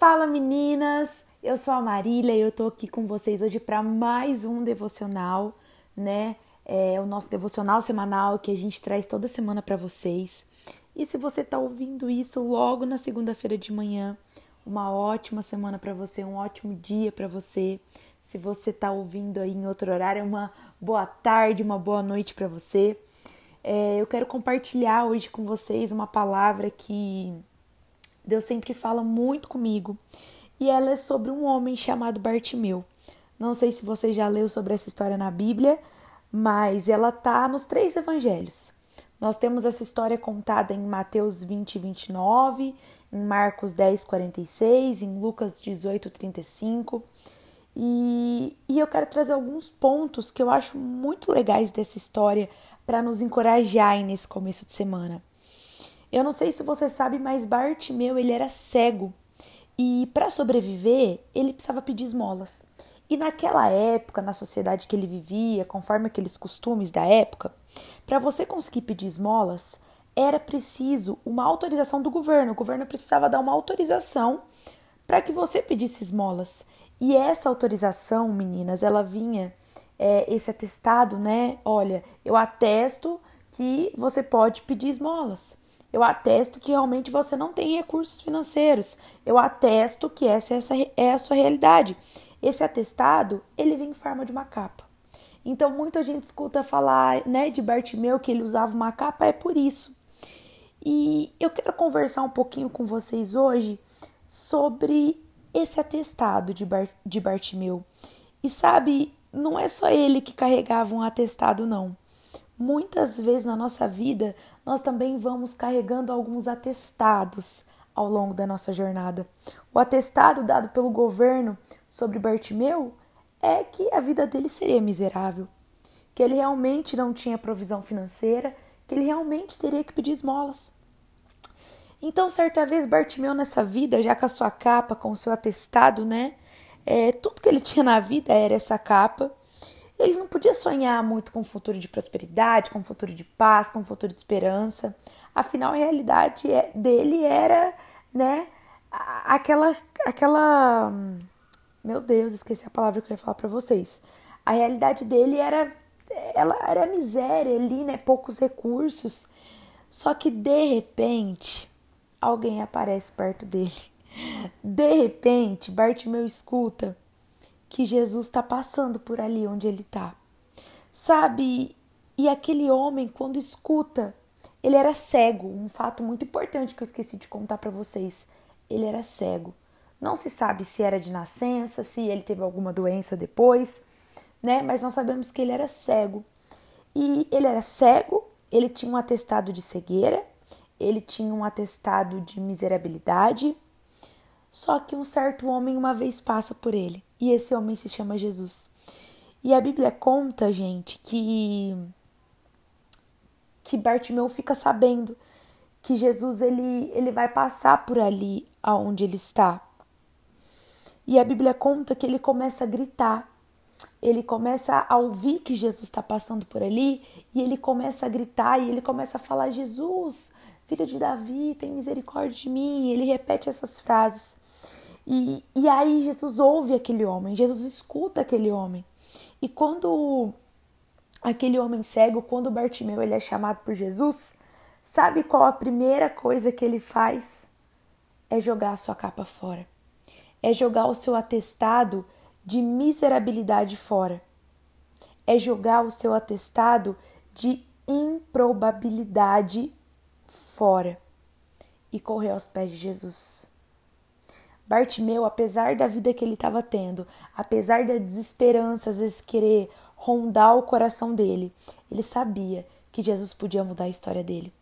Fala meninas, eu sou a Marília e eu tô aqui com vocês hoje para mais um devocional, né? É o nosso devocional semanal que a gente traz toda semana para vocês. E se você tá ouvindo isso logo na segunda-feira de manhã, uma ótima semana para você, um ótimo dia para você. Se você tá ouvindo aí em outro horário, uma boa tarde, uma boa noite para você. É, eu quero compartilhar hoje com vocês uma palavra que Deus sempre fala muito comigo e ela é sobre um homem chamado Bartimeu. Não sei se você já leu sobre essa história na Bíblia, mas ela tá nos três evangelhos. Nós temos essa história contada em Mateus 20, 29, em Marcos 10, 46, em Lucas 18, 35. E, e eu quero trazer alguns pontos que eu acho muito legais dessa história para nos encorajar nesse começo de semana. Eu não sei se você sabe, mas Bartimeu ele era cego e para sobreviver ele precisava pedir esmolas. E naquela época, na sociedade que ele vivia, conforme aqueles costumes da época, para você conseguir pedir esmolas, era preciso uma autorização do governo. O governo precisava dar uma autorização para que você pedisse esmolas. E essa autorização, meninas, ela vinha, é, esse atestado, né? Olha, eu atesto que você pode pedir esmolas. Eu atesto que realmente você não tem recursos financeiros. Eu atesto que essa, essa é a sua realidade. Esse atestado, ele vem em forma de uma capa. Então, muita gente escuta falar, né, de Bartimeu que ele usava uma capa, é por isso. E eu quero conversar um pouquinho com vocês hoje sobre esse atestado de, Bar de Bartimeu. E sabe, não é só ele que carregava um atestado, não. Muitas vezes na nossa vida, nós também vamos carregando alguns atestados ao longo da nossa jornada. O atestado dado pelo governo sobre Bartimeu é que a vida dele seria miserável, que ele realmente não tinha provisão financeira, que ele realmente teria que pedir esmolas. Então, certa vez, Bartimeu nessa vida, já com a sua capa, com o seu atestado, né? É, tudo que ele tinha na vida era essa capa. Ele não podia sonhar muito com um futuro de prosperidade, com um futuro de paz, com um futuro de esperança. Afinal, a realidade é, dele era, né, aquela aquela meu Deus, esqueci a palavra que eu ia falar para vocês. A realidade dele era ela era miséria ali, né, poucos recursos. Só que de repente, alguém aparece perto dele. De repente, Bartimeu escuta que Jesus está passando por ali onde ele está. Sabe? E aquele homem, quando escuta, ele era cego. Um fato muito importante que eu esqueci de contar para vocês. Ele era cego. Não se sabe se era de nascença, se ele teve alguma doença depois, né? Mas nós sabemos que ele era cego. E ele era cego, ele tinha um atestado de cegueira, ele tinha um atestado de miserabilidade. Só que um certo homem uma vez passa por ele e esse homem se chama Jesus. E a Bíblia conta, gente, que que Bartimeu fica sabendo que Jesus ele, ele vai passar por ali aonde ele está. E a Bíblia conta que ele começa a gritar. Ele começa a ouvir que Jesus está passando por ali e ele começa a gritar e ele começa a falar: Jesus, filho de Davi, tem misericórdia de mim. E ele repete essas frases. E, e aí Jesus ouve aquele homem, Jesus escuta aquele homem. E quando aquele homem cego, quando Bartimeu ele é chamado por Jesus, sabe qual a primeira coisa que ele faz? É jogar a sua capa fora. É jogar o seu atestado de miserabilidade fora. É jogar o seu atestado de improbabilidade fora e correr aos pés de Jesus. Bartimeu, apesar da vida que ele estava tendo, apesar da desesperança, às vezes querer rondar o coração dele, ele sabia que Jesus podia mudar a história dele.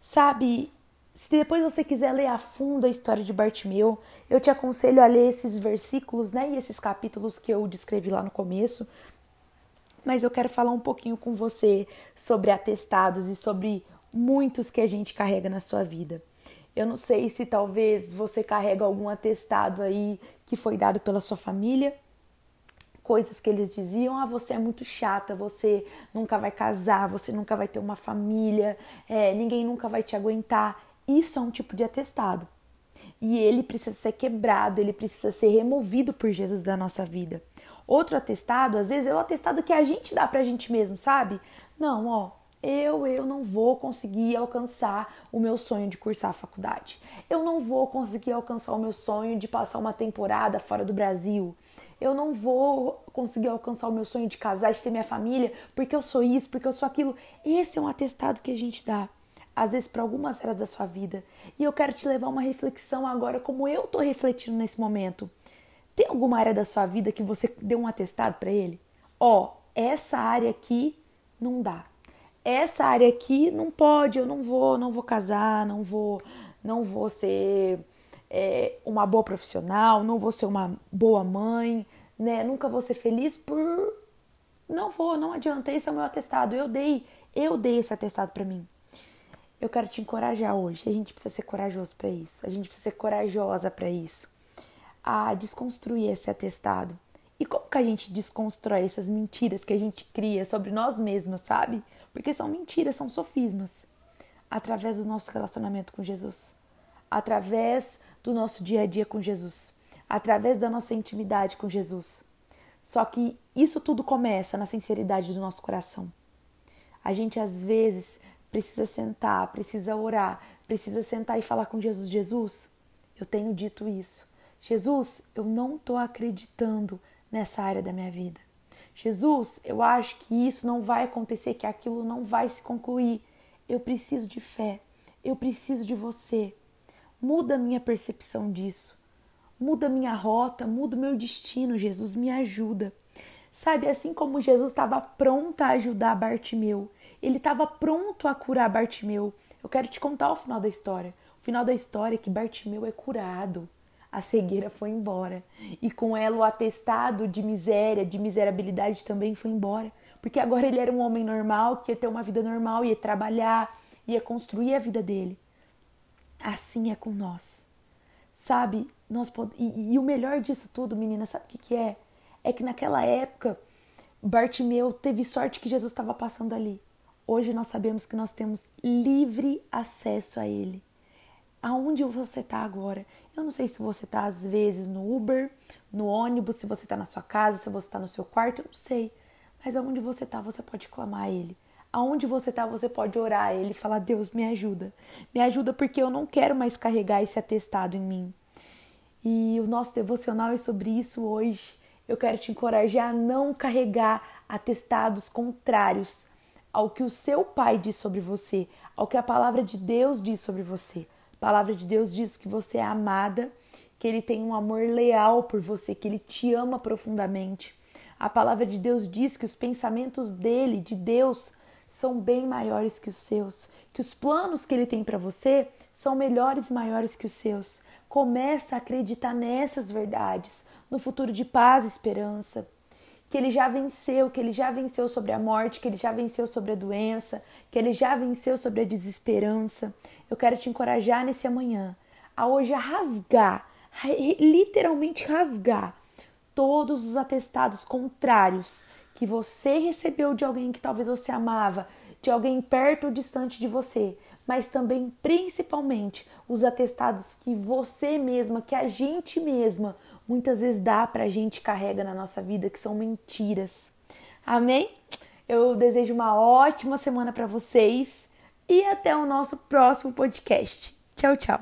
Sabe, se depois você quiser ler a fundo a história de Bartimeu, eu te aconselho a ler esses versículos, né, e esses capítulos que eu descrevi lá no começo. Mas eu quero falar um pouquinho com você sobre atestados e sobre muitos que a gente carrega na sua vida. Eu não sei se talvez você carrega algum atestado aí que foi dado pela sua família, coisas que eles diziam: ah, você é muito chata, você nunca vai casar, você nunca vai ter uma família, é, ninguém nunca vai te aguentar. Isso é um tipo de atestado. E ele precisa ser quebrado, ele precisa ser removido por Jesus da nossa vida. Outro atestado, às vezes, é o atestado que a gente dá pra gente mesmo, sabe? Não, ó, eu, eu não vou conseguir alcançar o meu sonho de cursar a faculdade. Eu não vou conseguir alcançar o meu sonho de passar uma temporada fora do Brasil. Eu não vou conseguir alcançar o meu sonho de casar, de ter minha família, porque eu sou isso, porque eu sou aquilo. Esse é um atestado que a gente dá, às vezes, para algumas áreas da sua vida. E eu quero te levar uma reflexão agora, como eu tô refletindo nesse momento. Tem alguma área da sua vida que você deu um atestado para ele? Ó, essa área aqui não dá essa área aqui não pode, eu não vou, não vou casar, não vou, não vou ser é, uma boa profissional, não vou ser uma boa mãe, né? Nunca vou ser feliz por não vou, não adianta, esse é o meu atestado. Eu dei, eu dei esse atestado para mim. Eu quero te encorajar hoje. A gente precisa ser corajoso para isso. A gente precisa ser corajosa para isso. A desconstruir esse atestado. E como que a gente desconstrói essas mentiras que a gente cria sobre nós mesmas, sabe? Porque são mentiras, são sofismas. Através do nosso relacionamento com Jesus, através do nosso dia a dia com Jesus, através da nossa intimidade com Jesus. Só que isso tudo começa na sinceridade do nosso coração. A gente às vezes precisa sentar, precisa orar, precisa sentar e falar com Jesus: Jesus, eu tenho dito isso. Jesus, eu não estou acreditando nessa área da minha vida. Jesus, eu acho que isso não vai acontecer, que aquilo não vai se concluir. Eu preciso de fé. Eu preciso de você. Muda minha percepção disso. Muda minha rota, muda o meu destino, Jesus, me ajuda. Sabe, assim como Jesus estava pronto a ajudar Bartimeu, ele estava pronto a curar Bartimeu. Eu quero te contar o final da história. O final da história é que Bartimeu é curado a cegueira foi embora. E com ela o atestado de miséria, de miserabilidade também foi embora. Porque agora ele era um homem normal, que ia ter uma vida normal, ia trabalhar, ia construir a vida dele. Assim é com nós. Sabe? Nós pod... e, e o melhor disso tudo, menina, sabe o que, que é? É que naquela época, Bartimeu teve sorte que Jesus estava passando ali. Hoje nós sabemos que nós temos livre acesso a ele. Aonde você está agora? Eu não sei se você tá às vezes no Uber, no ônibus, se você tá na sua casa, se você tá no seu quarto, eu não sei. Mas aonde você tá, você pode clamar a Ele. Aonde você tá, você pode orar a Ele e falar: Deus, me ajuda. Me ajuda porque eu não quero mais carregar esse atestado em mim. E o nosso devocional é sobre isso hoje. Eu quero te encorajar a não carregar atestados contrários ao que o seu pai diz sobre você, ao que a palavra de Deus diz sobre você. A palavra de Deus diz que você é amada, que ele tem um amor leal por você, que ele te ama profundamente. A palavra de Deus diz que os pensamentos dele, de Deus, são bem maiores que os seus, que os planos que ele tem para você são melhores e maiores que os seus. Começa a acreditar nessas verdades, no futuro de paz e esperança, que ele já venceu, que ele já venceu sobre a morte, que ele já venceu sobre a doença, que ele já venceu sobre a desesperança. Eu quero te encorajar nesse amanhã a hoje a rasgar, literalmente rasgar todos os atestados contrários que você recebeu de alguém que talvez você amava, de alguém perto ou distante de você, mas também principalmente os atestados que você mesma, que a gente mesma muitas vezes dá pra gente carrega na nossa vida que são mentiras. Amém? Eu desejo uma ótima semana para vocês e até o nosso próximo podcast. Tchau, tchau.